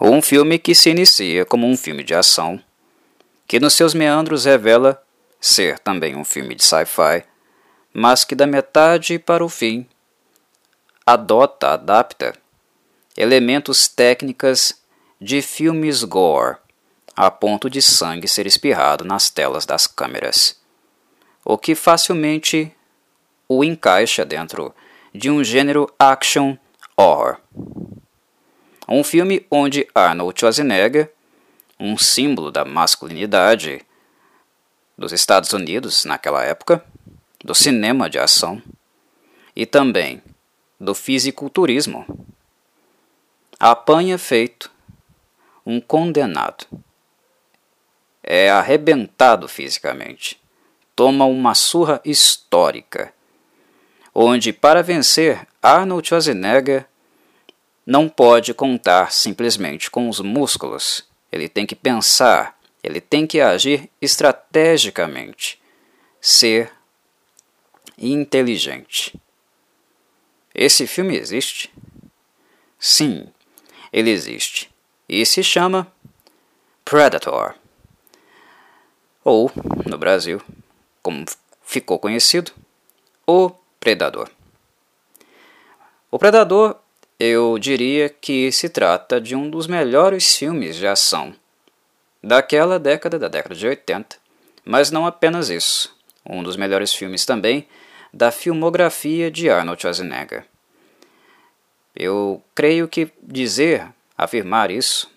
Um filme que se inicia como um filme de ação, que nos seus meandros revela ser também um filme de sci-fi, mas que da metade para o fim adota, adapta elementos técnicas de filmes gore, a ponto de sangue ser espirrado nas telas das câmeras, o que facilmente o encaixa dentro de um gênero action horror. Um filme onde Arnold Schwarzenegger, um símbolo da masculinidade dos Estados Unidos naquela época, do cinema de ação e também do fisiculturismo, apanha feito um condenado. É arrebentado fisicamente. Toma uma surra histórica onde, para vencer, Arnold Schwarzenegger não pode contar simplesmente com os músculos. Ele tem que pensar, ele tem que agir estrategicamente, ser inteligente. Esse filme existe? Sim, ele existe. E se chama Predator. Ou, no Brasil, como ficou conhecido, o Predador. O Predador, eu diria que se trata de um dos melhores filmes de ação daquela década, da década de 80, mas não apenas isso. Um dos melhores filmes também da filmografia de Arnold Schwarzenegger. Eu creio que dizer, afirmar isso,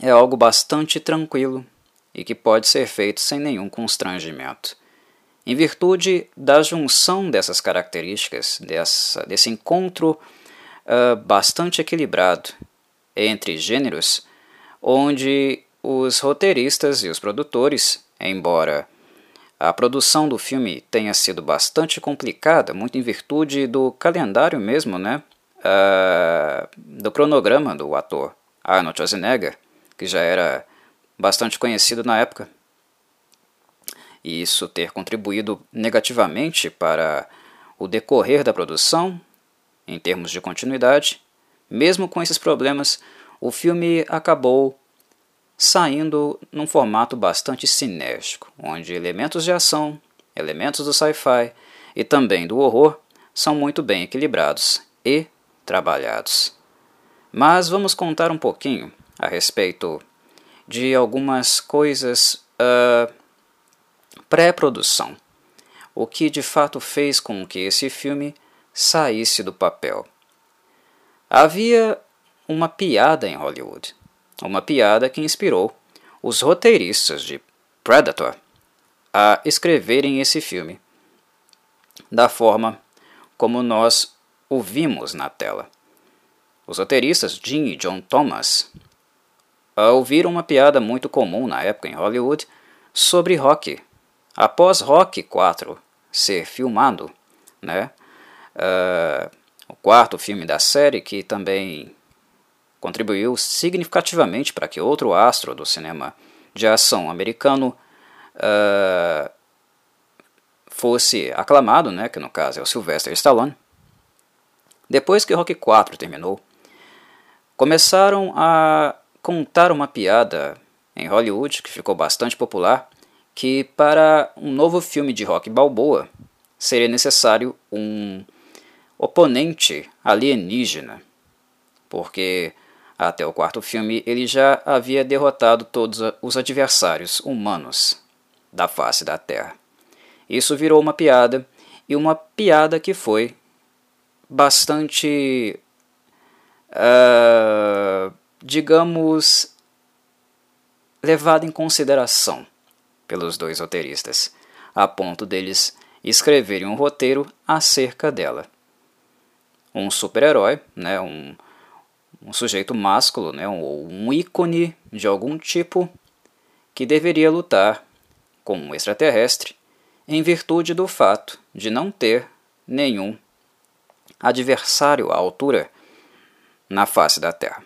é algo bastante tranquilo e que pode ser feito sem nenhum constrangimento. Em virtude da junção dessas características, dessa, desse encontro uh, bastante equilibrado entre gêneros, onde os roteiristas e os produtores, embora a produção do filme tenha sido bastante complicada, muito em virtude do calendário mesmo, né? Uh, do cronograma do ator Arnold Schwarzenegger, que já era bastante conhecido na época, e isso ter contribuído negativamente para o decorrer da produção, em termos de continuidade, mesmo com esses problemas, o filme acabou saindo num formato bastante sinérgico, onde elementos de ação, elementos do sci-fi e também do horror são muito bem equilibrados e trabalhados. Mas vamos contar um pouquinho a respeito de algumas coisas uh, pré-produção, o que de fato fez com que esse filme saísse do papel. Havia uma piada em Hollywood, uma piada que inspirou os roteiristas de Predator a escreverem esse filme da forma como nós o vimos na tela. Os roteiristas Jim e John Thomas ouviram uma piada muito comum na época em Hollywood sobre rock Após Rock 4 ser filmado, né, uh, o quarto filme da série que também contribuiu significativamente para que outro astro do cinema de ação americano uh, fosse aclamado, né, que no caso é o Sylvester Stallone. Depois que Rock 4 terminou, começaram a contar uma piada em Hollywood que ficou bastante popular que para um novo filme de Rock Balboa seria necessário um oponente alienígena, porque até o quarto filme ele já havia derrotado todos os adversários humanos da face da Terra. Isso virou uma piada, e uma piada que foi bastante, uh, digamos, levada em consideração pelos dois roteiristas, a ponto deles escreverem um roteiro acerca dela. Um super-herói, né, um, um sujeito másculo, né, um, um ícone de algum tipo que deveria lutar com um extraterrestre em virtude do fato de não ter nenhum adversário à altura na face da Terra.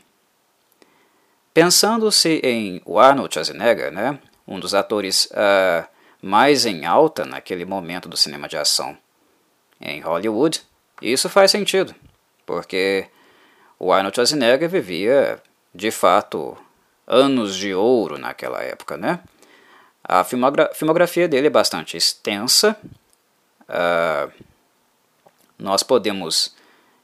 Pensando-se em Arnold Schwarzenegger, né, um dos atores uh, mais em alta naquele momento do cinema de ação em Hollywood. Isso faz sentido, porque o Arnold Schwarzenegger vivia de fato, anos de ouro naquela época, né? A filmogra filmografia dele é bastante extensa. Uh, nós podemos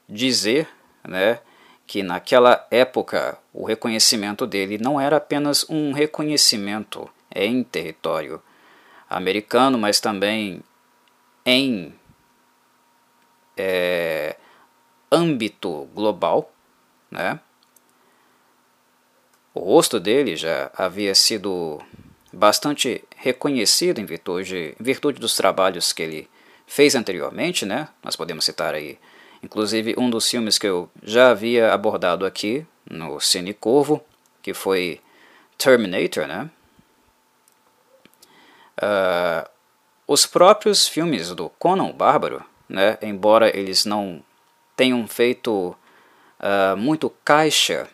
dizer, né, que naquela época o reconhecimento dele não era apenas um reconhecimento em território americano, mas também em é, âmbito global, né? O rosto dele já havia sido bastante reconhecido em virtude, em virtude dos trabalhos que ele fez anteriormente, né? Nós podemos citar aí, inclusive, um dos filmes que eu já havia abordado aqui no Cine Corvo, que foi Terminator, né? Uh, os próprios filmes do Conan o Bárbaro, né, embora eles não tenham feito uh, muito caixa,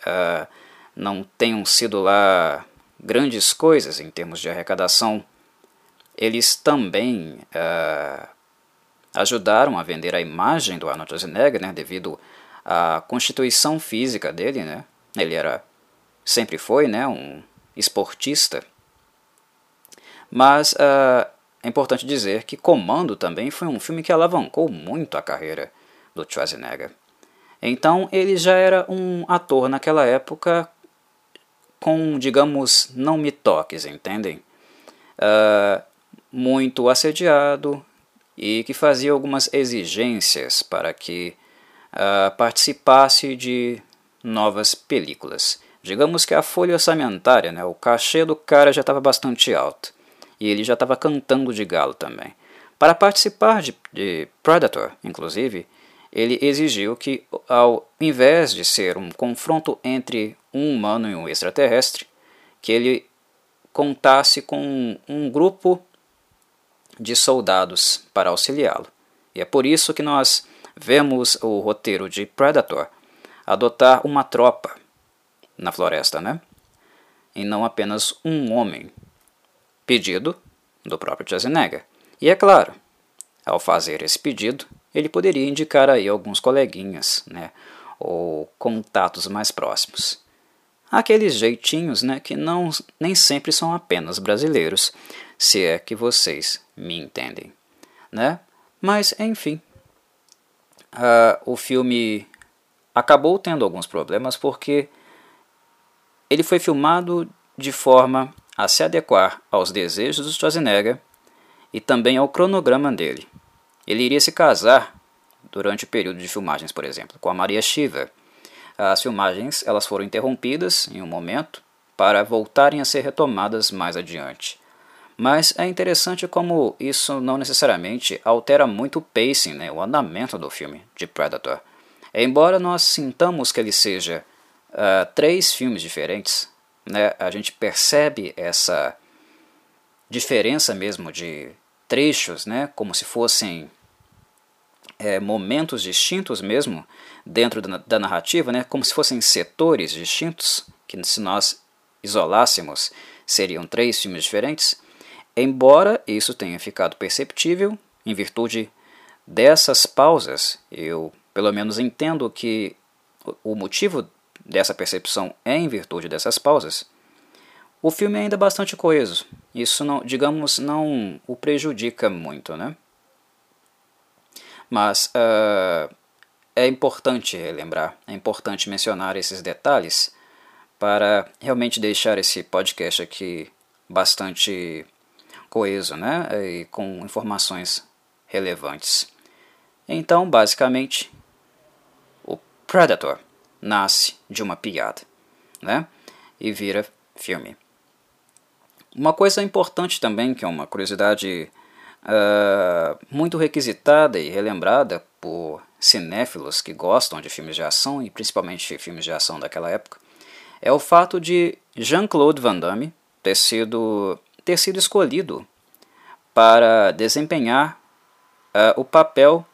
uh, não tenham sido lá grandes coisas em termos de arrecadação, eles também uh, ajudaram a vender a imagem do Arnold Schwarzenegger, né, devido à constituição física dele, né? Ele era sempre foi, né, um esportista. Mas é importante dizer que Comando também foi um filme que alavancou muito a carreira do Schwarzenegger. Então ele já era um ator naquela época com, digamos, não me toques, entendem? Uh, muito assediado e que fazia algumas exigências para que uh, participasse de novas películas. Digamos que a folha orçamentária, né, o cachê do cara já estava bastante alto e ele já estava cantando de galo também. Para participar de, de Predator, inclusive, ele exigiu que, ao invés de ser um confronto entre um humano e um extraterrestre, que ele contasse com um grupo de soldados para auxiliá-lo. E é por isso que nós vemos o roteiro de Predator adotar uma tropa na floresta, né? E não apenas um homem. Pedido do próprio Schwarzenegger. E é claro, ao fazer esse pedido, ele poderia indicar aí alguns coleguinhas, né? Ou contatos mais próximos aqueles jeitinhos né, que não, nem sempre são apenas brasileiros, se é que vocês me entendem. Né? Mas, enfim, uh, o filme acabou tendo alguns problemas porque ele foi filmado de forma a se adequar aos desejos do Schwarzenegger e também ao cronograma dele. Ele iria se casar durante o período de filmagens, por exemplo, com a Maria Shiva, as filmagens elas foram interrompidas em um momento para voltarem a ser retomadas mais adiante. Mas é interessante como isso não necessariamente altera muito o pacing, né, o andamento do filme de Predator. Embora nós sintamos que ele seja uh, três filmes diferentes, né, a gente percebe essa diferença mesmo de trechos, né, como se fossem é, momentos distintos mesmo dentro da, da narrativa, né, como se fossem setores distintos, que se nós isolássemos seriam três filmes diferentes, embora isso tenha ficado perceptível em virtude dessas pausas, eu pelo menos entendo que o motivo dessa percepção em virtude dessas pausas. O filme é ainda bastante coeso. Isso não, digamos, não o prejudica muito, né? Mas uh, é importante relembrar, é importante mencionar esses detalhes para realmente deixar esse podcast aqui bastante coeso né? e com informações relevantes. Então, basicamente, o Predator nasce de uma piada né? e vira filme. Uma coisa importante também, que é uma curiosidade uh, muito requisitada e relembrada por cinéfilos que gostam de filmes de ação e principalmente filmes de ação daquela época, é o fato de Jean-Claude Van Damme ter sido, ter sido escolhido para desempenhar uh, o papel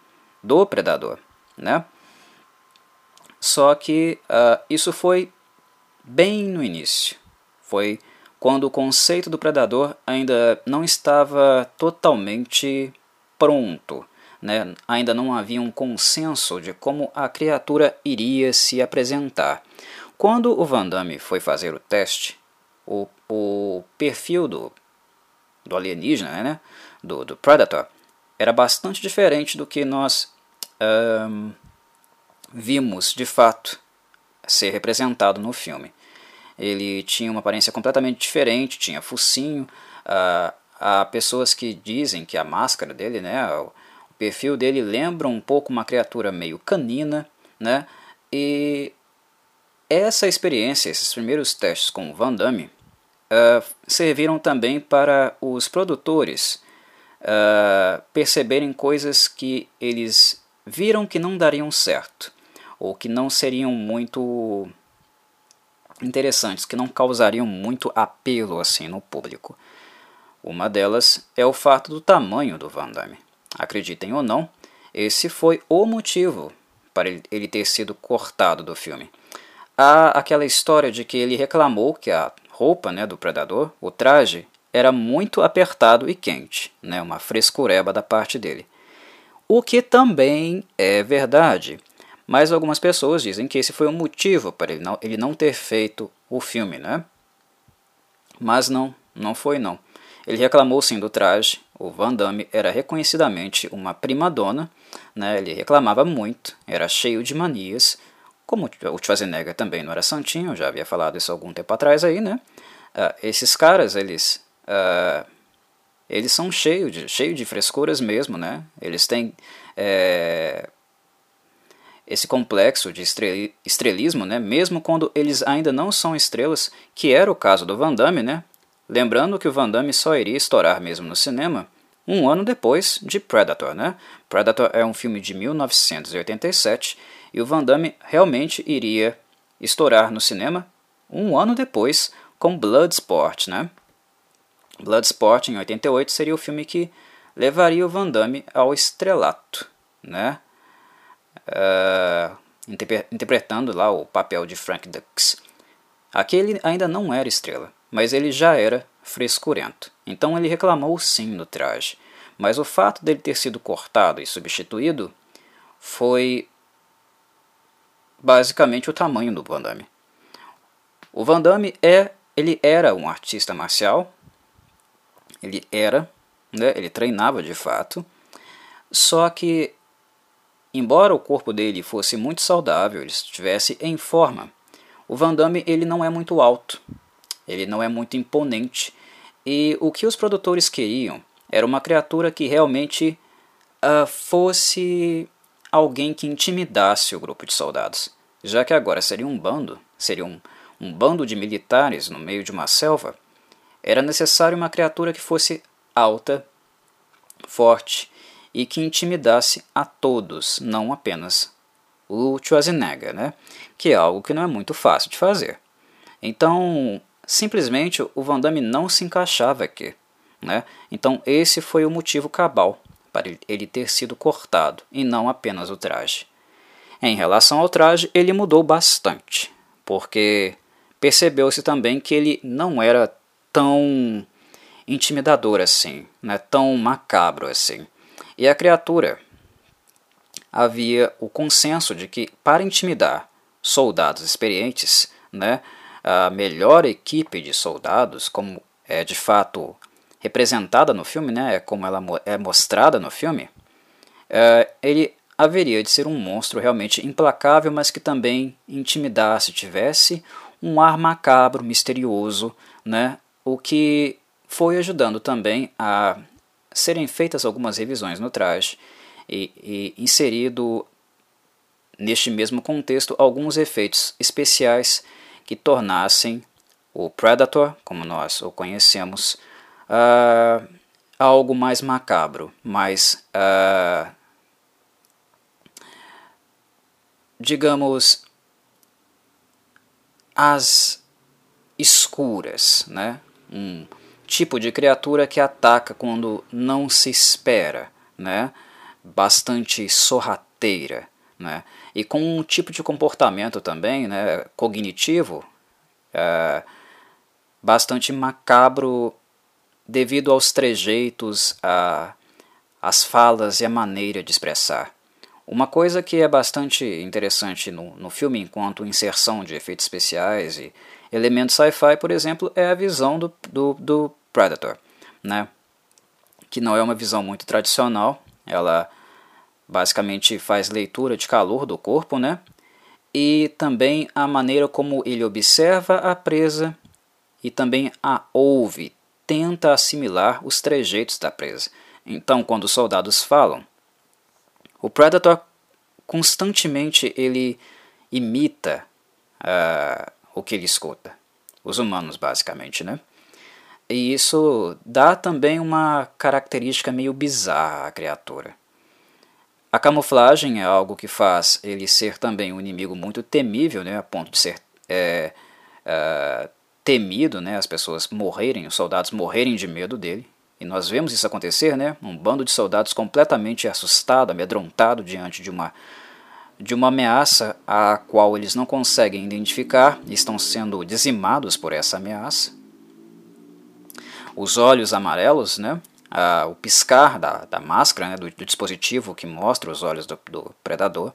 do predador, né? Só que uh, isso foi bem no início. Foi quando o conceito do predador ainda não estava totalmente pronto. Né? Ainda não havia um consenso de como a criatura iria se apresentar. Quando o Van Damme foi fazer o teste, o, o perfil do, do alienígena, né, do, do Predator, era bastante diferente do que nós um, vimos de fato ser representado no filme. Ele tinha uma aparência completamente diferente, tinha focinho. Uh, há pessoas que dizem que a máscara dele, né, o, o perfil dele lembra um pouco uma criatura meio canina, né, e essa experiência, esses primeiros testes com o Van Damme, uh, serviram também para os produtores uh, perceberem coisas que eles viram que não dariam certo, ou que não seriam muito interessantes, que não causariam muito apelo assim no público. Uma delas é o fato do tamanho do Van Damme. Acreditem ou não, esse foi o motivo para ele ter sido cortado do filme há aquela história de que ele reclamou que a roupa né, do predador, o traje, era muito apertado e quente, né, uma frescureba da parte dele. O que também é verdade, mas algumas pessoas dizem que esse foi o motivo para ele não, ele não ter feito o filme, né? Mas não, não foi não. Ele reclamou sim do traje, o Van Damme era reconhecidamente uma primadona, né? ele reclamava muito, era cheio de manias, como o Schwarzenegger também não era santinho, já havia falado isso algum tempo atrás aí, né? Uh, esses caras, eles... Uh, eles são cheios de, cheio de frescuras mesmo, né? Eles têm é, esse complexo de estrelismo, né? Mesmo quando eles ainda não são estrelas, que era o caso do Van Damme, né? Lembrando que o Van Damme só iria estourar mesmo no cinema um ano depois de Predator, né? Predator é um filme de 1987 e o Van Damme realmente iria estourar no cinema um ano depois com Bloodsport, né? Bloodsport em 88 seria o filme que levaria o Van Damme ao estrelato, né? Uh, interpretando lá o papel de Frank Dux. Aqui ele ainda não era estrela, mas ele já era frescurento. Então ele reclamou sim do traje, mas o fato dele ter sido cortado e substituído foi basicamente o tamanho do Van Damme. O Van Damme é, ele era um artista marcial, ele era, né, ele treinava de fato, só que embora o corpo dele fosse muito saudável, ele estivesse em forma, o Van Damme ele não é muito alto, ele não é muito imponente, e o que os produtores queriam era uma criatura que realmente uh, fosse alguém que intimidasse o grupo de soldados, já que agora seria um bando, seria um, um bando de militares no meio de uma selva, era necessário uma criatura que fosse alta, forte e que intimidasse a todos, não apenas o Schwarzenegger, né? que é algo que não é muito fácil de fazer. Então, simplesmente o Van Damme não se encaixava aqui. Né? Então, esse foi o motivo cabal para ele ter sido cortado, e não apenas o traje. Em relação ao traje, ele mudou bastante, porque percebeu-se também que ele não era tão intimidador assim, né, tão macabro assim. E a criatura? Havia o consenso de que para intimidar soldados experientes, né, a melhor equipe de soldados, como é de fato representada no filme, né, como ela é mostrada no filme, é, ele haveria de ser um monstro realmente implacável, mas que também intimidasse, tivesse um ar macabro, misterioso, né, o que foi ajudando também a serem feitas algumas revisões no traje e, e inserido neste mesmo contexto alguns efeitos especiais que tornassem o Predator, como nós o conhecemos, uh, algo mais macabro, mais, uh, digamos, as escuras, né? Um tipo de criatura que ataca quando não se espera, né? Bastante sorrateira, né? E com um tipo de comportamento também, né? Cognitivo, uh, bastante macabro devido aos trejeitos, a, as falas e a maneira de expressar. Uma coisa que é bastante interessante no, no filme, enquanto inserção de efeitos especiais e elementos sci-fi, por exemplo, é a visão do, do, do Predator, né? que não é uma visão muito tradicional, ela basicamente faz leitura de calor do corpo, né? e também a maneira como ele observa a presa e também a ouve, tenta assimilar os trejeitos da presa. Então, quando os soldados falam, o Predator constantemente ele imita uh, o que ele escuta, os humanos basicamente, né? E isso dá também uma característica meio bizarra à criatura. A camuflagem é algo que faz ele ser também um inimigo muito temível, né, a ponto de ser é, é, temido, né, as pessoas morrerem, os soldados morrerem de medo dele. E nós vemos isso acontecer, né, um bando de soldados completamente assustado, amedrontado diante de uma de uma ameaça a qual eles não conseguem identificar estão sendo dizimados por essa ameaça. Os olhos amarelos, né, o piscar da, da máscara, né, do, do, dispositivo que mostra os olhos do, do predador,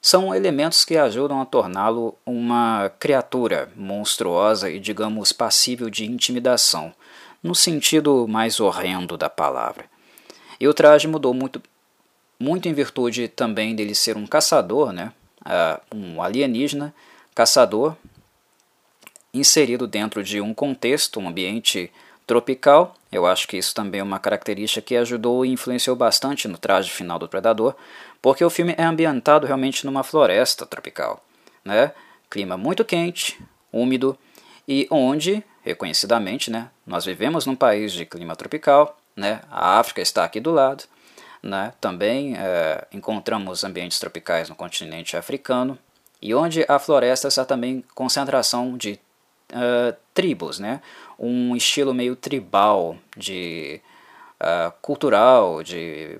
são elementos que ajudam a torná-lo uma criatura monstruosa e, digamos, passível de intimidação, no sentido mais horrendo da palavra. E o traje mudou muito, muito em virtude também dele ser um caçador, né, uh, um alienígena caçador, inserido dentro de um contexto, um ambiente tropical. Eu acho que isso também é uma característica que ajudou e influenciou bastante no traje final do Predador, porque o filme é ambientado realmente numa floresta tropical, né? Clima muito quente, úmido e onde, reconhecidamente, né, nós vivemos num país de clima tropical, né? A África está aqui do lado, né? Também é, encontramos ambientes tropicais no continente africano e onde a floresta está também concentração de uh, tribos, né? Um estilo meio tribal, de uh, cultural, de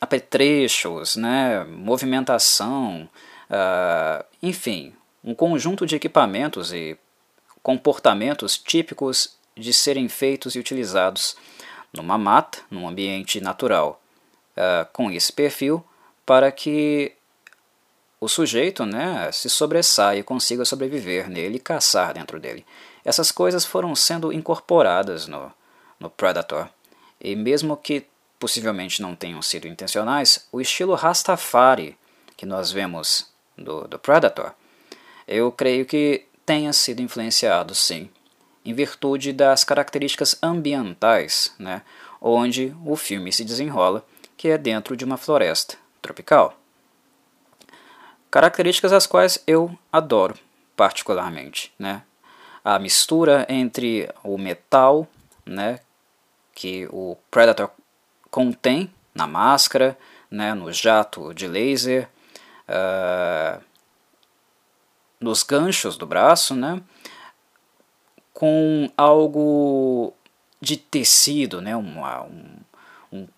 apetrechos, né? movimentação, uh, enfim, um conjunto de equipamentos e comportamentos típicos de serem feitos e utilizados numa mata, num ambiente natural, uh, com esse perfil, para que o sujeito né, se sobressaia e consiga sobreviver nele e caçar dentro dele. Essas coisas foram sendo incorporadas no, no Predator, e mesmo que possivelmente não tenham sido intencionais, o estilo Rastafari que nós vemos do, do Predator, eu creio que tenha sido influenciado sim, em virtude das características ambientais, né, onde o filme se desenrola, que é dentro de uma floresta tropical. Características as quais eu adoro particularmente, né? A mistura entre o metal, né, que o Predator contém na máscara, né, no jato de laser, uh, nos ganchos do braço, né, com algo de tecido, né, uma, um,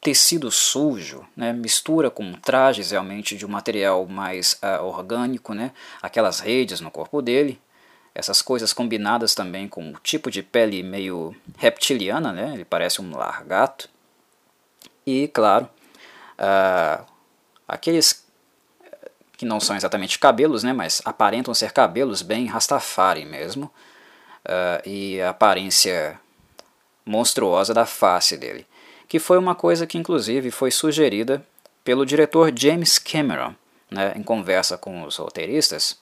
tecido sujo, né, mistura com trajes realmente de um material mais uh, orgânico, né, aquelas redes no corpo dele, essas coisas combinadas também com o tipo de pele meio reptiliana, né, ele parece um largato, e claro, uh, aqueles que não são exatamente cabelos, né, mas aparentam ser cabelos bem Rastafari mesmo, uh, e a aparência monstruosa da face dele. Que foi uma coisa que inclusive foi sugerida pelo diretor James Cameron, né, em conversa com os roteiristas.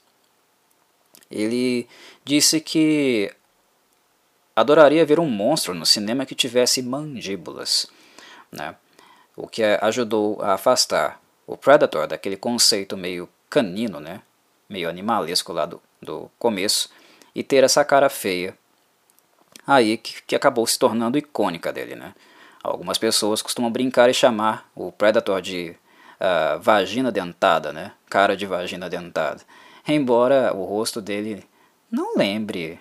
Ele disse que adoraria ver um monstro no cinema que tivesse mandíbulas, né, o que ajudou a afastar o Predator daquele conceito meio canino, né, meio animalesco lá do, do começo, e ter essa cara feia aí que, que acabou se tornando icônica dele, né. Algumas pessoas costumam brincar e chamar o Predator de uh, vagina dentada, né? Cara de vagina dentada. Embora o rosto dele não lembre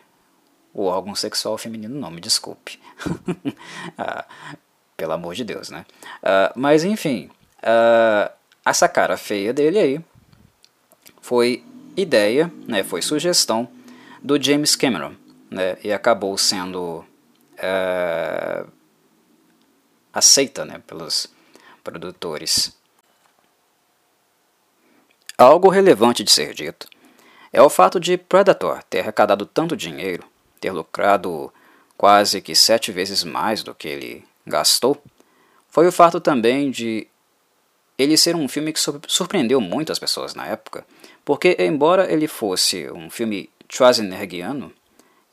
o órgão sexual feminino, não, me desculpe. ah, pelo amor de Deus, né? Uh, mas enfim, uh, essa cara feia dele aí foi ideia, né, foi sugestão do James Cameron, né, e acabou sendo uh, aceita né, pelos produtores. Algo relevante de ser dito é o fato de Predator ter arrecadado tanto dinheiro, ter lucrado quase que sete vezes mais do que ele gastou, foi o fato também de ele ser um filme que surpreendeu muito as pessoas na época, porque embora ele fosse um filme Schwarzeneggiano,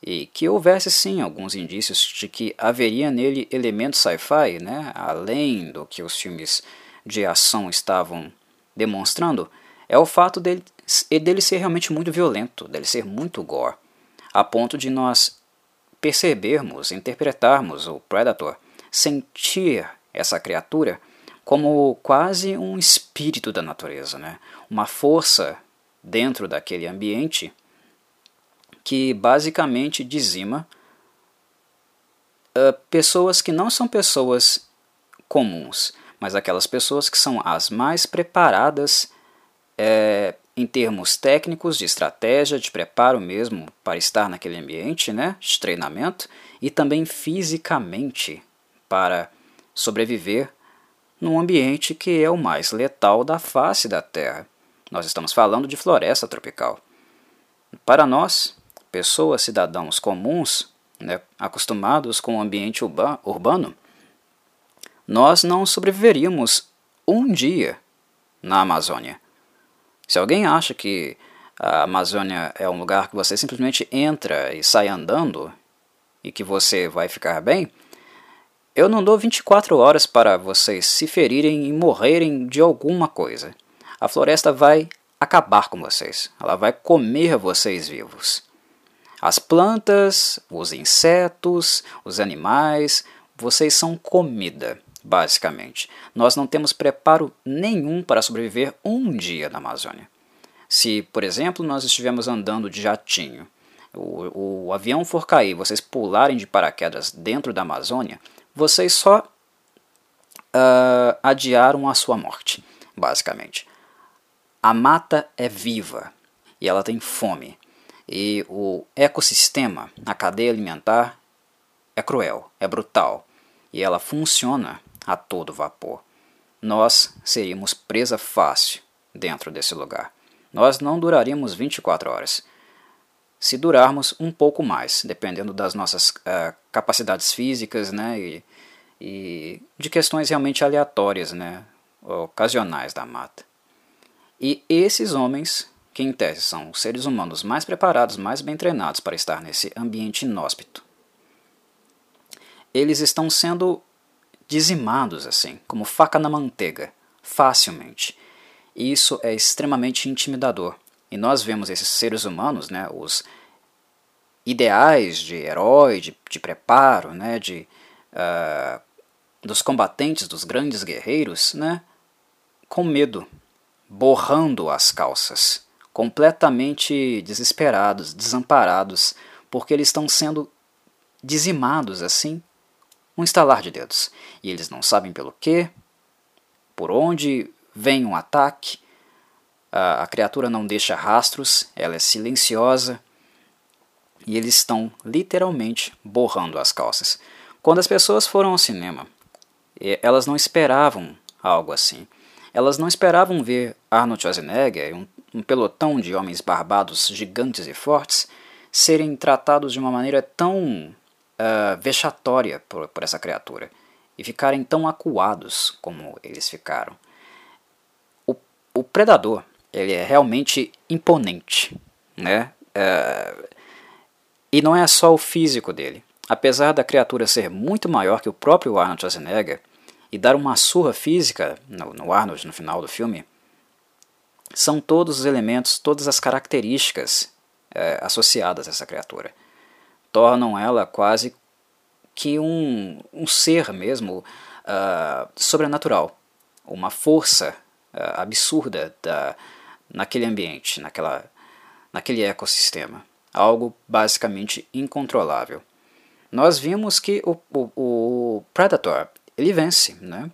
e que houvesse sim alguns indícios de que haveria nele elementos sci-fi, né, além do que os filmes de ação estavam demonstrando, é o fato dele, dele ser realmente muito violento, dele ser muito gore, a ponto de nós percebermos, interpretarmos o Predator, sentir essa criatura como quase um espírito da natureza, né? uma força dentro daquele ambiente que basicamente dizima uh, pessoas que não são pessoas comuns, mas aquelas pessoas que são as mais preparadas é, em termos técnicos, de estratégia, de preparo mesmo para estar naquele ambiente, né, de treinamento, e também fisicamente para sobreviver num ambiente que é o mais letal da face da Terra. Nós estamos falando de floresta tropical. Para nós, pessoas, cidadãos comuns, né, acostumados com o ambiente urbano, nós não sobreviveríamos um dia na Amazônia. Se alguém acha que a Amazônia é um lugar que você simplesmente entra e sai andando e que você vai ficar bem, eu não dou 24 horas para vocês se ferirem e morrerem de alguma coisa. A floresta vai acabar com vocês. Ela vai comer vocês vivos. As plantas, os insetos, os animais, vocês são comida, basicamente. Nós não temos preparo nenhum para sobreviver um dia na Amazônia. Se, por exemplo, nós estivermos andando de jatinho, o, o avião for cair, vocês pularem de paraquedas dentro da Amazônia, vocês só uh, adiaram a sua morte, basicamente. A mata é viva e ela tem fome. E o ecossistema, a cadeia alimentar, é cruel, é brutal e ela funciona a todo vapor. Nós seríamos presa fácil dentro desse lugar. Nós não duraríamos 24 horas. Se durarmos um pouco mais, dependendo das nossas uh, capacidades físicas né, e, e de questões realmente aleatórias, né, ocasionais da mata. E esses homens que em tese são os seres humanos mais preparados, mais bem treinados para estar nesse ambiente inóspito. Eles estão sendo dizimados assim, como faca na manteiga, facilmente. E isso é extremamente intimidador. E nós vemos esses seres humanos, né, os ideais de herói, de, de preparo, né, de, uh, dos combatentes, dos grandes guerreiros, né, com medo, borrando as calças completamente desesperados, desamparados, porque eles estão sendo dizimados assim, um estalar de dedos. E eles não sabem pelo que, por onde vem um ataque. A, a criatura não deixa rastros, ela é silenciosa e eles estão literalmente borrando as calças. Quando as pessoas foram ao cinema, elas não esperavam algo assim. Elas não esperavam ver Arnold Schwarzenegger, um um pelotão de homens barbados gigantes e fortes serem tratados de uma maneira tão uh, vexatória por, por essa criatura e ficarem tão acuados como eles ficaram. O, o predador ele é realmente imponente, né? Uh, e não é só o físico dele. Apesar da criatura ser muito maior que o próprio Arnold Schwarzenegger e dar uma surra física no, no Arnold no final do filme, são todos os elementos, todas as características é, associadas a essa criatura. Tornam ela quase que um, um ser mesmo uh, sobrenatural, uma força uh, absurda da, naquele ambiente, naquela, naquele ecossistema. Algo basicamente incontrolável. Nós vimos que o, o, o Predator ele vence, né?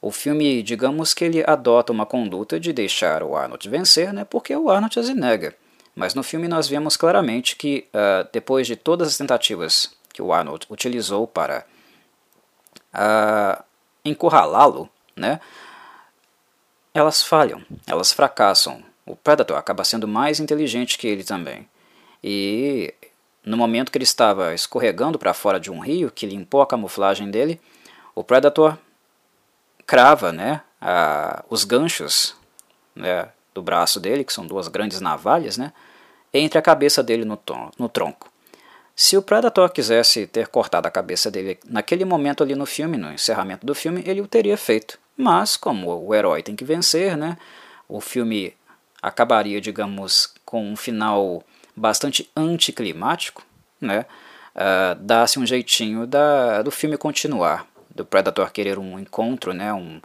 O filme, digamos que ele adota uma conduta de deixar o Arnold vencer, né, porque o Arnold se nega. Mas no filme nós vemos claramente que, uh, depois de todas as tentativas que o Arnold utilizou para uh, encurralá-lo, né, elas falham, elas fracassam. o Predator acaba sendo mais inteligente que ele também. E no momento que ele estava escorregando para fora de um rio, que limpou a camuflagem dele, o Predator crava né, a, os ganchos né, do braço dele, que são duas grandes navalhas, né, entre a cabeça dele no, no tronco. Se o Predator quisesse ter cortado a cabeça dele naquele momento ali no filme, no encerramento do filme, ele o teria feito. Mas, como o herói tem que vencer, né, o filme acabaria, digamos, com um final bastante anticlimático, né, uh, dá-se um jeitinho da, do filme continuar, do Predator querer um encontro, né, um,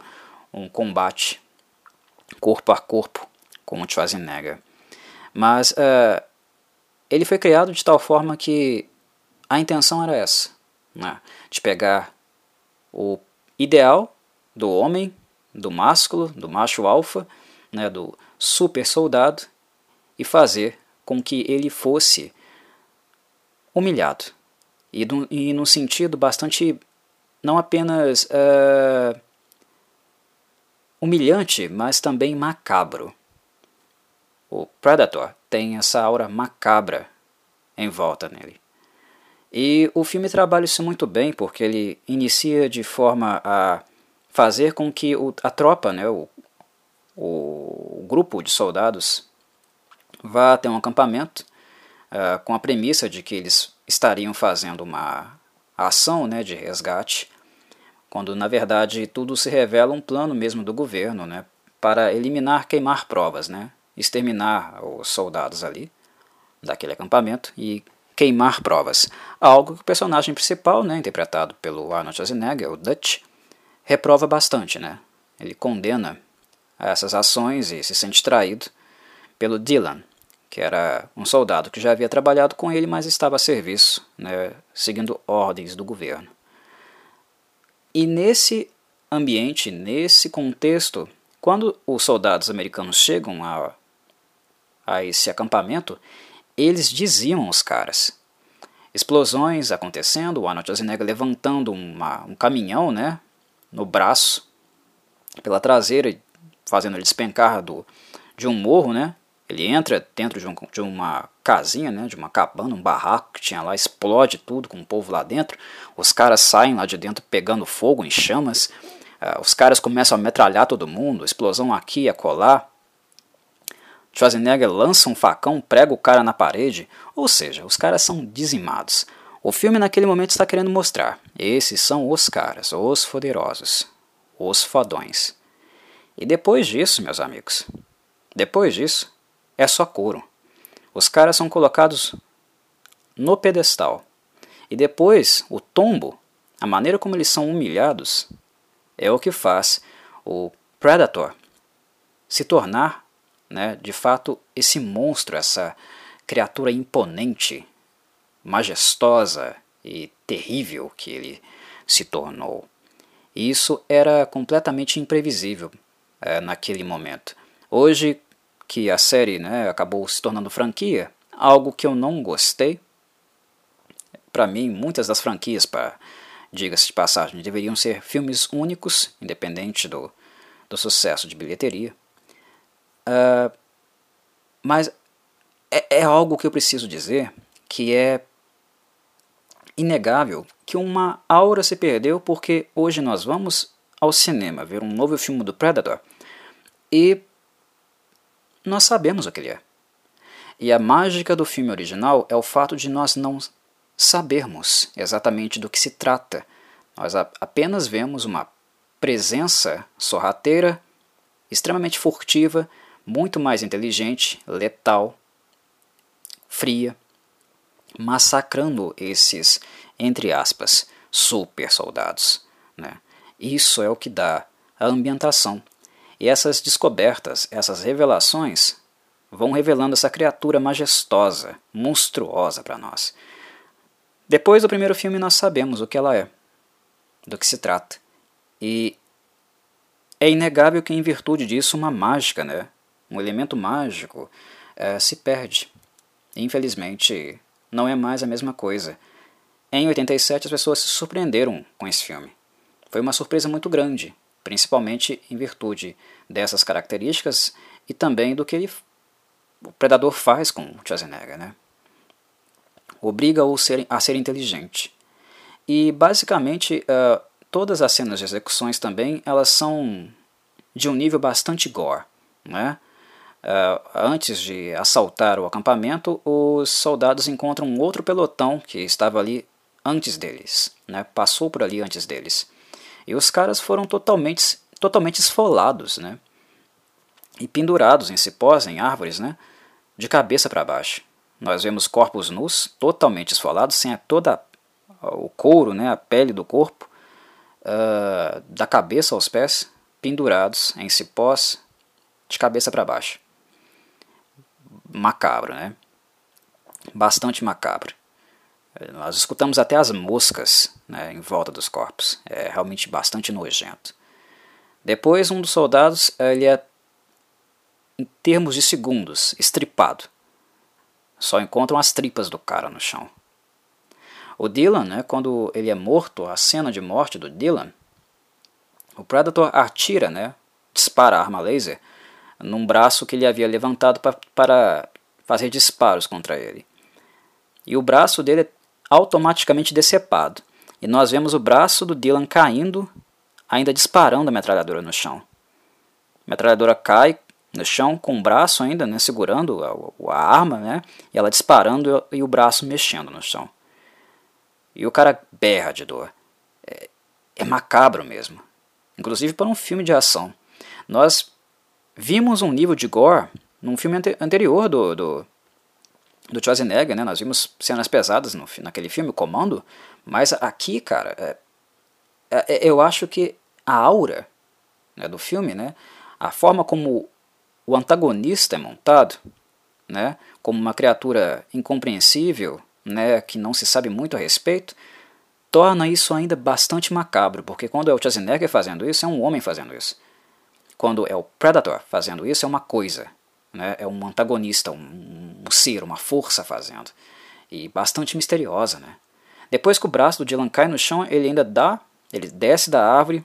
um combate corpo a corpo com o Schwarzenegger. Mas uh, ele foi criado de tal forma que a intenção era essa, né, de pegar o ideal do homem, do másculo, do macho alfa, né, do super soldado, e fazer com que ele fosse humilhado. E, no, e num sentido bastante, não apenas uh, humilhante, mas também macabro. O Predator tem essa aura macabra em volta nele. E o filme trabalha isso muito bem, porque ele inicia de forma a fazer com que o, a tropa, né, o, o grupo de soldados, vá até um acampamento uh, com a premissa de que eles estariam fazendo uma ação né, de resgate, quando na verdade tudo se revela um plano mesmo do governo né, para eliminar, queimar provas, né, exterminar os soldados ali daquele acampamento e queimar provas. Algo que o personagem principal, né, interpretado pelo Arnold Schwarzenegger, o Dutch, reprova bastante, né? Ele condena essas ações e se sente traído pelo Dylan, que era um soldado que já havia trabalhado com ele, mas estava a serviço, né, seguindo ordens do governo. E nesse ambiente, nesse contexto, quando os soldados americanos chegam a, a esse acampamento, eles diziam aos caras. Explosões acontecendo, o Arnold Schwarzenegger levantando uma, um caminhão, né, no braço, pela traseira, fazendo ele despencar do, de um morro, né? Ele entra dentro de, um, de uma casinha, né, de uma cabana, um barraco que tinha lá, explode tudo com o povo lá dentro. Os caras saem lá de dentro pegando fogo em chamas. Uh, os caras começam a metralhar todo mundo, explosão aqui e acolá. Schwarzenegger lança um facão, prega o cara na parede. Ou seja, os caras são dizimados. O filme naquele momento está querendo mostrar: esses são os caras, os poderosos, os fodões. E depois disso, meus amigos, depois disso, é só couro. Os caras são colocados no pedestal. E depois, o tombo, a maneira como eles são humilhados, é o que faz o Predator se tornar, né, de fato, esse monstro, essa criatura imponente majestosa e terrível que ele se tornou. E isso era completamente imprevisível é, naquele momento. Hoje que a série né, acabou se tornando franquia, algo que eu não gostei. Para mim, muitas das franquias, para diga-se de passagem, deveriam ser filmes únicos, independente do, do sucesso de bilheteria. Uh, mas é, é algo que eu preciso dizer que é inegável que uma aura se perdeu porque hoje nós vamos ao cinema ver um novo filme do Predator e nós sabemos o que ele é. E a mágica do filme original é o fato de nós não sabermos exatamente do que se trata. Nós apenas vemos uma presença sorrateira, extremamente furtiva, muito mais inteligente, letal, fria massacrando esses, entre aspas, super soldados. Né? Isso é o que dá a ambientação. E essas descobertas, essas revelações, vão revelando essa criatura majestosa, monstruosa para nós. Depois do primeiro filme, nós sabemos o que ela é, do que se trata. E é inegável que, em virtude disso, uma mágica, né? Um elemento mágico, é, se perde. Infelizmente, não é mais a mesma coisa. Em 87 as pessoas se surpreenderam com esse filme. Foi uma surpresa muito grande, principalmente em virtude dessas características e também do que ele o predador faz com o Schwarzenegger, né? Obriga-o a ser inteligente. E basicamente uh, todas as cenas de execuções também elas são de um nível bastante gore, né? Uh, antes de assaltar o acampamento, os soldados encontram um outro pelotão que estava ali antes deles, né? passou por ali antes deles. E os caras foram totalmente, totalmente esfolados, né? e pendurados em cipós, em árvores, né? de cabeça para baixo. Nós vemos corpos nus, totalmente esfolados, sem toda o couro, né? a pele do corpo, uh, da cabeça aos pés, pendurados em cipós, de cabeça para baixo macabro, né? Bastante macabro. Nós escutamos até as moscas né, em volta dos corpos. É realmente bastante nojento. Depois, um dos soldados ele é, em termos de segundos, estripado. Só encontram as tripas do cara no chão. O Dylan, né, quando ele é morto, a cena de morte do Dylan, o Predator atira, né, dispara a arma laser num braço que ele havia levantado pa para fazer disparos contra ele. E o braço dele é automaticamente decepado. E nós vemos o braço do Dylan caindo, ainda disparando a metralhadora no chão. A metralhadora cai no chão com o braço ainda né, segurando a, a arma, né, e ela disparando e o braço mexendo no chão. E o cara berra de dor. É, é macabro mesmo. Inclusive para um filme de ação. Nós vimos um nível de gore num filme ante anterior do, do, do Schwarzenegger, né? Nós vimos cenas pesadas no, naquele filme, Comando, mas aqui, cara, é, é, é, eu acho que a aura né, do filme, né? A forma como o antagonista é montado, né? Como uma criatura incompreensível, né? Que não se sabe muito a respeito, torna isso ainda bastante macabro, porque quando é o Schwarzenegger fazendo isso, é um homem fazendo isso. Quando é o Predator fazendo isso, é uma coisa, né? é um antagonista, um, um ser, uma força fazendo. E bastante misteriosa. Né? Depois que o braço do Dylan cai no chão, ele ainda dá, ele desce da árvore,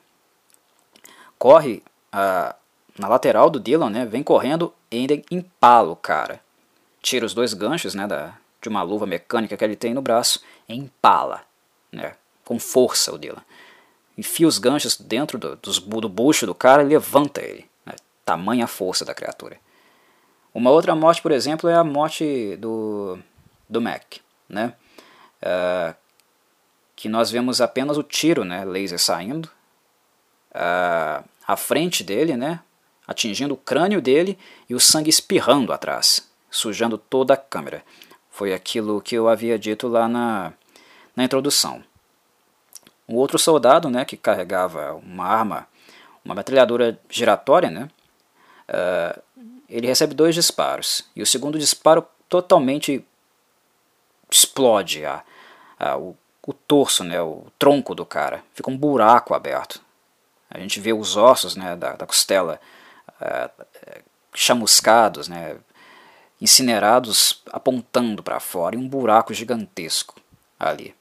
corre uh, na lateral do Dylan, né? vem correndo e ainda empala o cara. Tira os dois ganchos né, da, de uma luva mecânica que ele tem no braço e empala, né, com força o Dylan enfia os ganchos dentro do, do, do bucho do cara e levanta ele. Né? Tamanha força da criatura. Uma outra morte, por exemplo, é a morte do, do Mac. Né? Uh, que nós vemos apenas o tiro né, laser saindo. Uh, à frente dele, né, atingindo o crânio dele e o sangue espirrando atrás, sujando toda a câmera. Foi aquilo que eu havia dito lá na, na introdução. Um outro soldado, né, que carregava uma arma, uma metralhadora giratória, né, uh, ele recebe dois disparos. E o segundo disparo totalmente explode a, a, o, o torso, né, o tronco do cara. Fica um buraco aberto. A gente vê os ossos né, da, da costela uh, chamuscados, né, incinerados, apontando para fora, e um buraco gigantesco ali.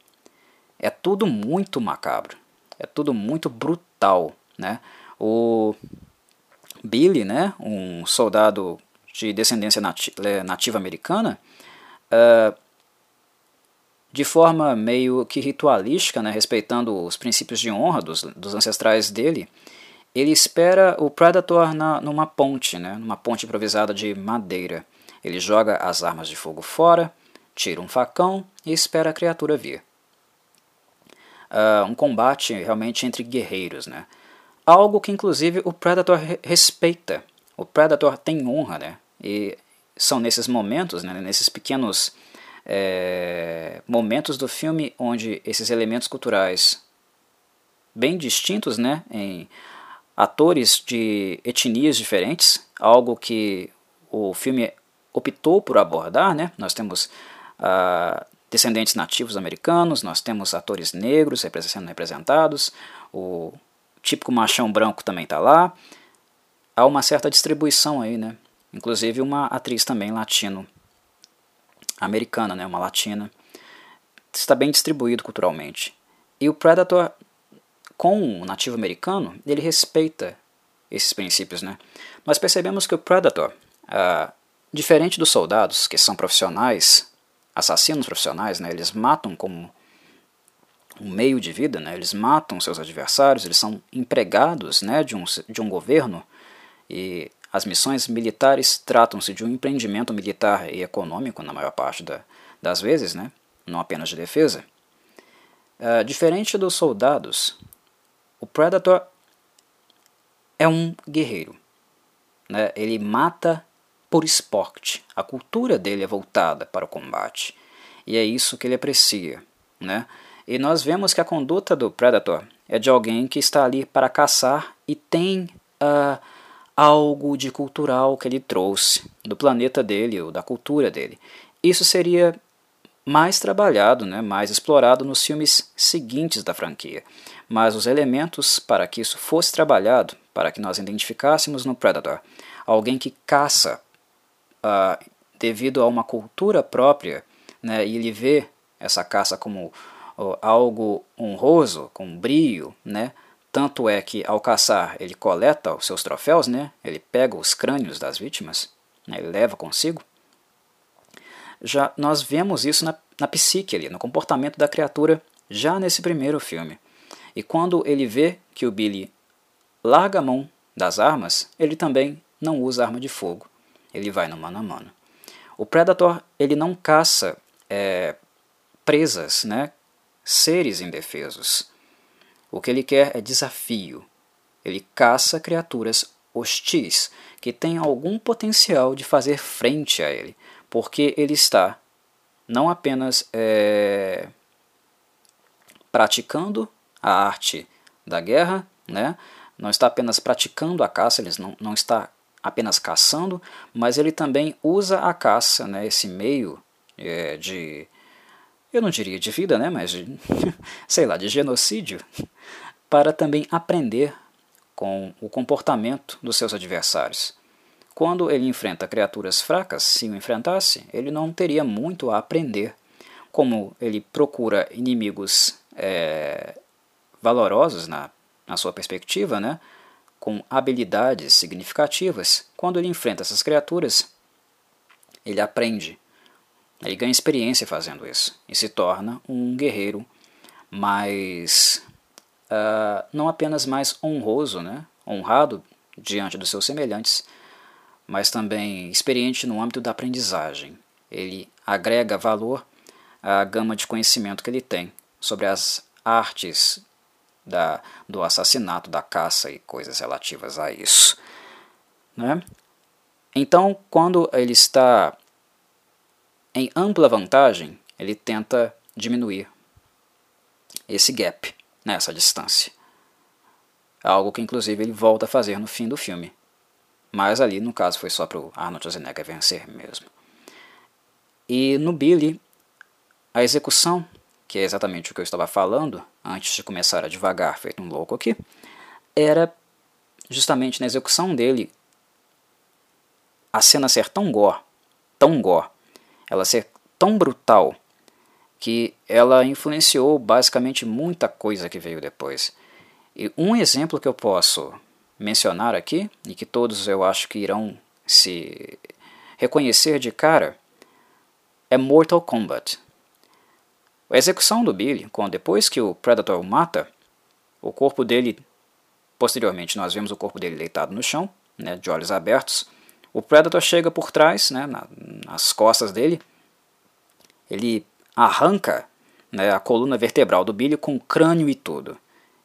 É tudo muito macabro. É tudo muito brutal, né? O Billy, né, um soldado de descendência nati nativa americana, uh, de forma meio que ritualística, né, respeitando os princípios de honra dos, dos ancestrais dele, ele espera o Predator na, numa ponte, né, numa ponte improvisada de madeira. Ele joga as armas de fogo fora, tira um facão e espera a criatura vir uh, um combate realmente entre guerreiros, né? Algo que inclusive o Predator respeita. O Predator tem honra, né? E são nesses momentos, né, nesses pequenos é, momentos do filme onde esses elementos culturais bem distintos, né, em atores de etnias diferentes, algo que o filme optou por abordar, né? Nós temos uh, descendentes nativos americanos, nós temos atores negros sendo representados, o típico machão branco também está lá. Há uma certa distribuição aí, né? Inclusive uma atriz também latino americana, né? Uma latina. Está bem distribuído culturalmente. E o Predator, com o nativo americano, ele respeita esses princípios, né? Nós percebemos que o Predator, uh, diferente dos soldados, que são profissionais, assassinos profissionais, né, eles matam como um meio de vida, né, eles matam seus adversários, eles são empregados né, de, um, de um governo e as missões militares tratam-se de um empreendimento militar e econômico, na maior parte da, das vezes, né, não apenas de defesa. Uh, diferente dos soldados, o Predator é um guerreiro. Né? Ele mata por esporte. A cultura dele é voltada para o combate. E é isso que ele aprecia. Né? E nós vemos que a conduta do Predator é de alguém que está ali para caçar e tem uh, algo de cultural que ele trouxe do planeta dele ou da cultura dele. Isso seria mais trabalhado, né, mais explorado nos filmes seguintes da franquia. Mas os elementos para que isso fosse trabalhado, para que nós identificássemos no Predator alguém que caça uh, devido a uma cultura própria, né, e ele vê essa caça como uh, algo honroso, com brio, né, tanto é que ao caçar ele coleta os seus troféus, né, ele pega os crânios das vítimas, né, ele leva consigo. Já nós vemos isso na, na psique ali, no comportamento da criatura já nesse primeiro filme. E quando ele vê que o Billy larga a mão das armas, ele também não usa arma de fogo. Ele vai no mano a mano. O Predator ele não caça é, presas, né, seres indefesos. O que ele quer é desafio. Ele caça criaturas hostis que têm algum potencial de fazer frente a ele, porque ele está não apenas é, praticando a arte da guerra, né? não está apenas praticando a caça, ele não, não está apenas caçando, mas ele também usa a caça, né, esse meio é, de, eu não diria de vida, né, mas de, sei lá, de genocídio, para também aprender com o comportamento dos seus adversários. Quando ele enfrenta criaturas fracas, se o enfrentasse, ele não teria muito a aprender. Como ele procura inimigos é, valorosos na, na sua perspectiva, né, com habilidades significativas, quando ele enfrenta essas criaturas, ele aprende, ele ganha experiência fazendo isso e se torna um guerreiro mais. Uh, não apenas mais honroso, né, honrado diante dos seus semelhantes, mas também experiente no âmbito da aprendizagem. Ele agrega valor à gama de conhecimento que ele tem sobre as artes da, do assassinato, da caça e coisas relativas a isso. Né? Então, quando ele está em ampla vantagem, ele tenta diminuir esse gap, né, essa distância. Algo que, inclusive, ele volta a fazer no fim do filme. Mas ali, no caso, foi só para o Arnold Schwarzenegger vencer mesmo. E no Billy, a execução que é exatamente o que eu estava falando antes de começar a devagar, feito um louco aqui, era justamente na execução dele a cena ser tão gore, tão gore, ela ser tão brutal, que ela influenciou basicamente muita coisa que veio depois. E um exemplo que eu posso mencionar aqui, e que todos eu acho que irão se reconhecer de cara, é Mortal Kombat. A execução do Billy, quando depois que o Predator o mata, o corpo dele, posteriormente nós vemos o corpo dele deitado no chão, né, de olhos abertos. O Predator chega por trás, né, na, nas costas dele, ele arranca né, a coluna vertebral do Billy com o crânio e tudo.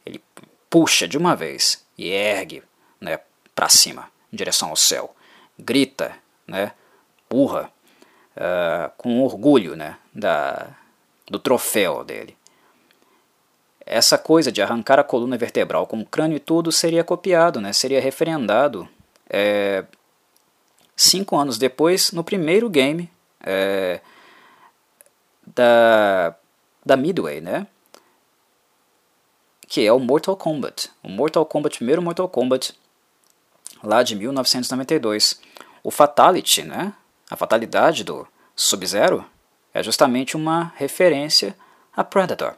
Ele puxa de uma vez e ergue né, para cima, em direção ao céu. Grita, né, urra, uh, com orgulho né, da, do troféu dele. Essa coisa de arrancar a coluna vertebral com o crânio e tudo seria copiado, né? seria referendado é, cinco anos depois no primeiro game é, da, da Midway, né? que é o Mortal Kombat. O Mortal Kombat, primeiro Mortal Kombat, lá de 1992. O Fatality, né? a fatalidade do Sub-Zero, é justamente uma referência a Predator.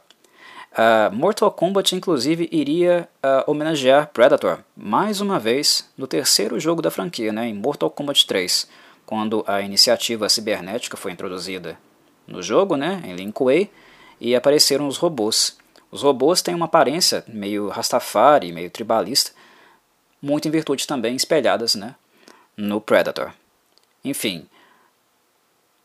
Uh, Mortal Kombat, inclusive, iria uh, homenagear Predator mais uma vez no terceiro jogo da franquia, né, em Mortal Kombat 3. quando a iniciativa cibernética foi introduzida no jogo, né, em Linkway, e apareceram os robôs. Os robôs têm uma aparência meio Rastafari, meio tribalista, muito em virtude também espelhadas né, no Predator. Enfim,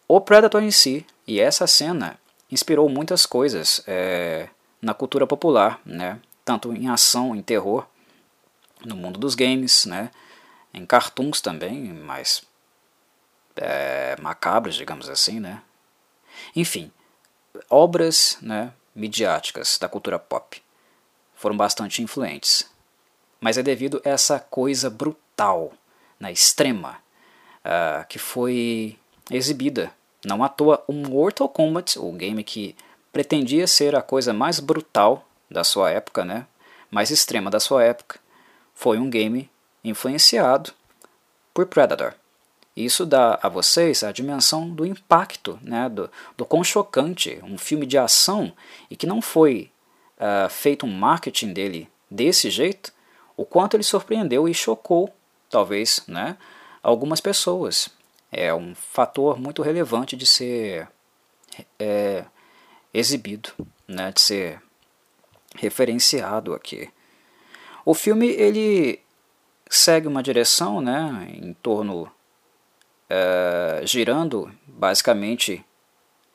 o Predator em si e essa cena inspirou muitas coisas é, na cultura popular, né, tanto em ação, em terror, no mundo dos games, né, em cartoons também, mais é, macabros, digamos assim, né? Enfim, obras né, midiáticas da cultura pop foram bastante influentes. Mas é devido a essa coisa brutal, né, extrema, uh, que foi exibida. Não à toa, o Mortal Kombat, o game que pretendia ser a coisa mais brutal da sua época, né, mais extrema da sua época, foi um game influenciado por Predator. Isso dá a vocês a dimensão do impacto, né, do, do quão chocante um filme de ação e que não foi uh, feito um marketing dele desse jeito, o quanto ele surpreendeu e chocou, talvez, né, algumas pessoas. É um fator muito relevante de ser é, exibido, né, de ser referenciado aqui. O filme ele segue uma direção né, em torno é, girando basicamente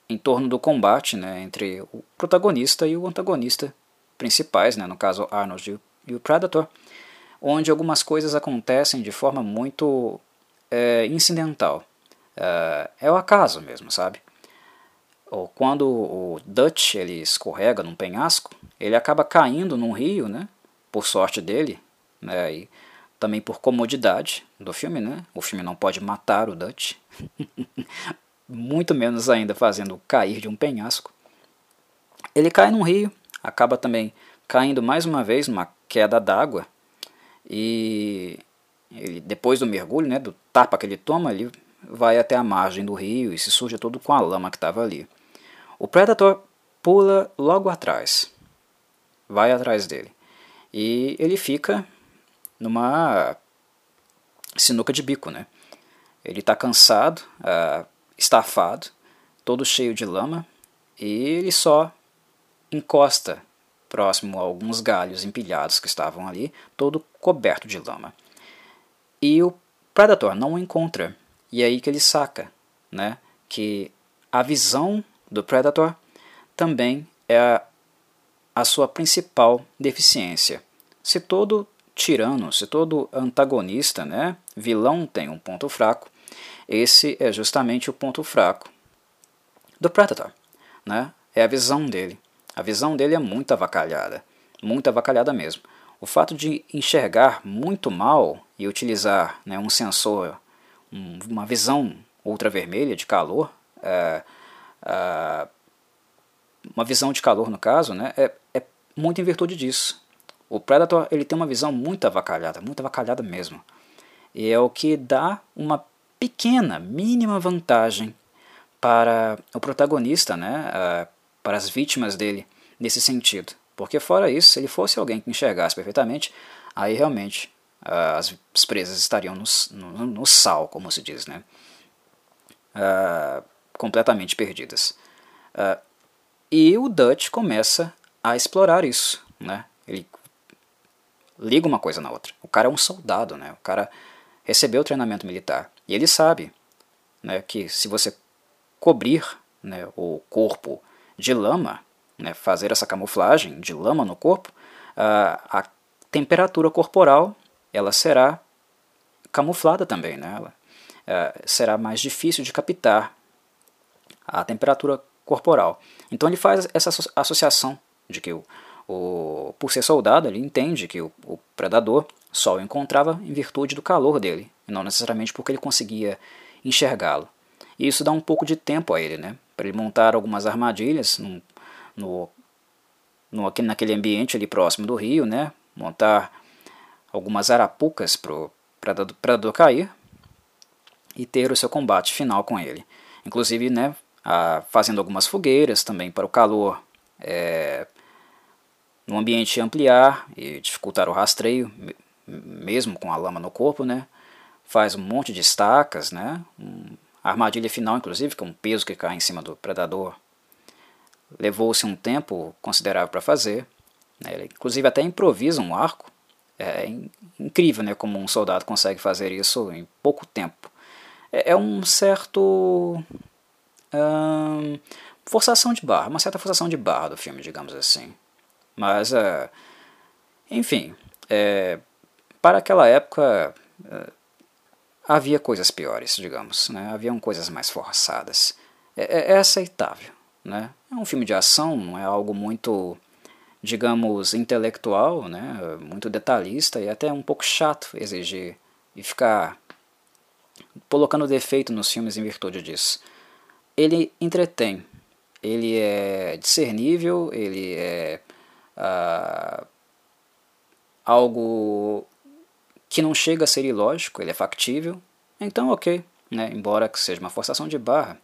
em torno do combate né, entre o protagonista e o antagonista principais, né, no caso Arnold e o Predator, onde algumas coisas acontecem de forma muito é, incidental. É, é o acaso mesmo, sabe? Ou quando o Dutch ele escorrega num penhasco, ele acaba caindo num rio, né? Por sorte dele, né? E também por comodidade do filme, né? O filme não pode matar o Dutch, muito menos ainda fazendo cair de um penhasco. Ele cai num rio, acaba também caindo mais uma vez numa queda d'água e ele, depois do mergulho, né, do tapa que ele toma, ele vai até a margem do rio e se suja todo com a lama que estava ali. O Predator pula logo atrás, vai atrás dele e ele fica numa sinuca de bico, né? Ele está cansado, uh, estafado, todo cheio de lama, e ele só encosta próximo a alguns galhos empilhados que estavam ali, todo coberto de lama. E o Predator não o encontra, e é aí que ele saca né, que a visão do Predator também é a, a sua principal deficiência. Se todo tirano, se todo antagonista, né, vilão tem um ponto fraco, esse é justamente o ponto fraco do Predator. Né? É a visão dele. A visão dele é muito avacalhada, muito avacalhada mesmo. O fato de enxergar muito mal e utilizar né, um sensor, uma visão ultravermelha de calor, é, é, uma visão de calor no caso, né, é, é muito em virtude disso. O Predator ele tem uma visão muito avacalhada, muito avacalhada mesmo. E é o que dá uma pequena, mínima vantagem para o protagonista, né, uh, para as vítimas dele nesse sentido. Porque fora isso, se ele fosse alguém que enxergasse perfeitamente, aí realmente as presas estariam no, no, no, sal, como se diz, né, uh, completamente perdidas. e o Dutch começa a explorar isso, né? Ele liga uma coisa na outra. O cara é um soldado, né? O cara recebeu treinamento militar e ele sabe, né, que se você cobrir, né, o corpo de lama, né, fazer essa camuflagem de lama no corpo, a, a temperatura corporal ela será camuflada também, né? Ela, será mais difícil de captar a temperatura corporal. Então ele faz essa associação de que o, o, por ser soldado, ele entende que o, o predador só o encontrava em virtude do calor dele, e não necessariamente porque ele conseguia enxergá-lo. E isso dá um pouco de tempo a ele, né? Para ele montar algumas armadilhas no, no, no, naquele ambiente ali próximo do rio, né? Montar algumas arapucas para predador, cair e ter o seu combate final com ele. Inclusive, né, a, fazendo algumas fogueiras também para o calor é, no ambiente ampliar e dificultar o rastreio, mesmo com a lama no corpo, né? faz um monte de estacas, né? Um, armadilha final, inclusive, que é um peso que cai em cima do predador, levou-se um tempo considerável para fazer. Né? Ele, inclusive, até improvisa um arco. É incrível né, como um soldado consegue fazer isso em pouco tempo. É, é um certo. Hum, forçação de barra, uma certa forçação de barra do filme, digamos assim. Mas, uh, enfim, é, para aquela época uh, havia coisas piores, digamos, né? haviam coisas mais forçadas. É, é, é, aceitável. Né? É um filme de ação, não é algo muito, digamos, intelectual, né? muito detalhista e até um pouco chato exigir e ficar colocando defeito nos filmes em virtude disso. Ele entretém, ele é discernível, ele é uh, algo que não chega a ser ilógico, ele é factível, então ok, né? embora que seja uma forçação de barra,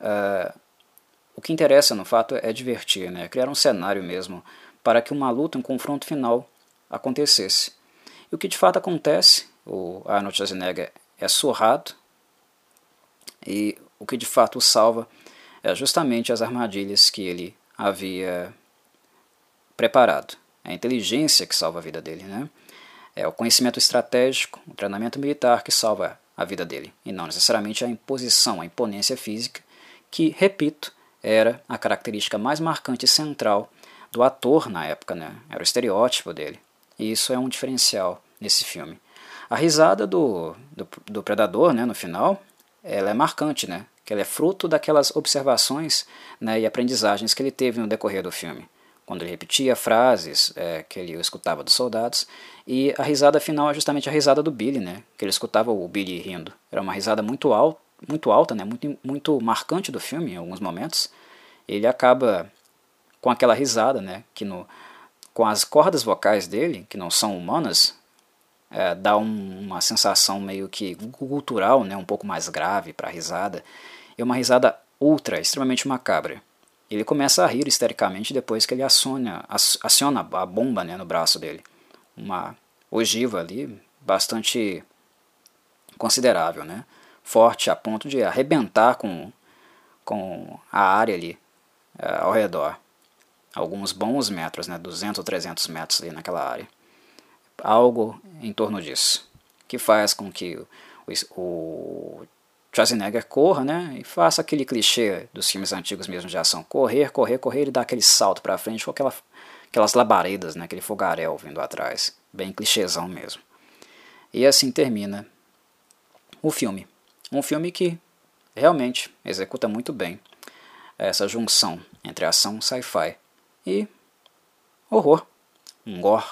uh, o que interessa no fato é divertir, né? criar um cenário mesmo para que uma luta, um confronto final acontecesse. E o que de fato acontece, o Arnold Schwarzenegger é surrado, e o que de fato o salva é justamente as armadilhas que ele havia preparado. É a inteligência que salva a vida dele, né? É o conhecimento estratégico, o treinamento militar que salva a vida dele, e não necessariamente a imposição, a imponência física, que, repito, era a característica mais marcante e central do ator na época, né? Era o estereótipo dele. E isso é um diferencial nesse filme. A risada do, do, do predador, né, no final, ela é marcante, né? que ela é fruto daquelas observações né, e aprendizagens que ele teve no decorrer do filme, quando ele repetia frases é, que ele escutava dos soldados, e a risada final é justamente a risada do Billy, né, que ele escutava o Billy rindo. Era uma risada muito, al muito alta, né, muito, muito marcante do filme em alguns momentos. Ele acaba com aquela risada, né, que no, com as cordas vocais dele, que não são humanas, é, dá um, uma sensação meio que cultural, né, um pouco mais grave para a risada é uma risada ultra, extremamente macabra. Ele começa a rir histericamente depois que ele aciona, aciona a bomba né, no braço dele. Uma ogiva ali bastante considerável, né? forte a ponto de arrebentar com, com a área ali é, ao redor. Alguns bons metros, né, 200 ou 300 metros ali naquela área. Algo em torno disso, que faz com que o, o Schwarzenegger corra, né, e faça aquele clichê dos filmes antigos mesmo de ação, correr, correr, correr e dar aquele salto para frente com aquela, aquelas labaredas, né, aquele fogaréu vindo atrás, bem clichêzão mesmo. E assim termina o filme. Um filme que realmente executa muito bem essa junção entre ação, sci-fi e horror, um gore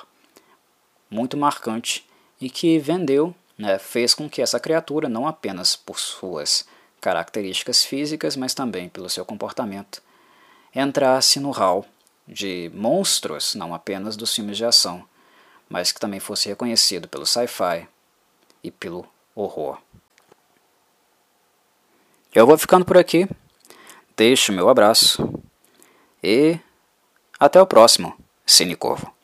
muito marcante e que vendeu né, fez com que essa criatura, não apenas por suas características físicas, mas também pelo seu comportamento, entrasse no hall de monstros, não apenas dos filmes de ação, mas que também fosse reconhecido pelo sci-fi e pelo horror. Eu vou ficando por aqui, deixo meu abraço e até o próximo, Cine Corvo.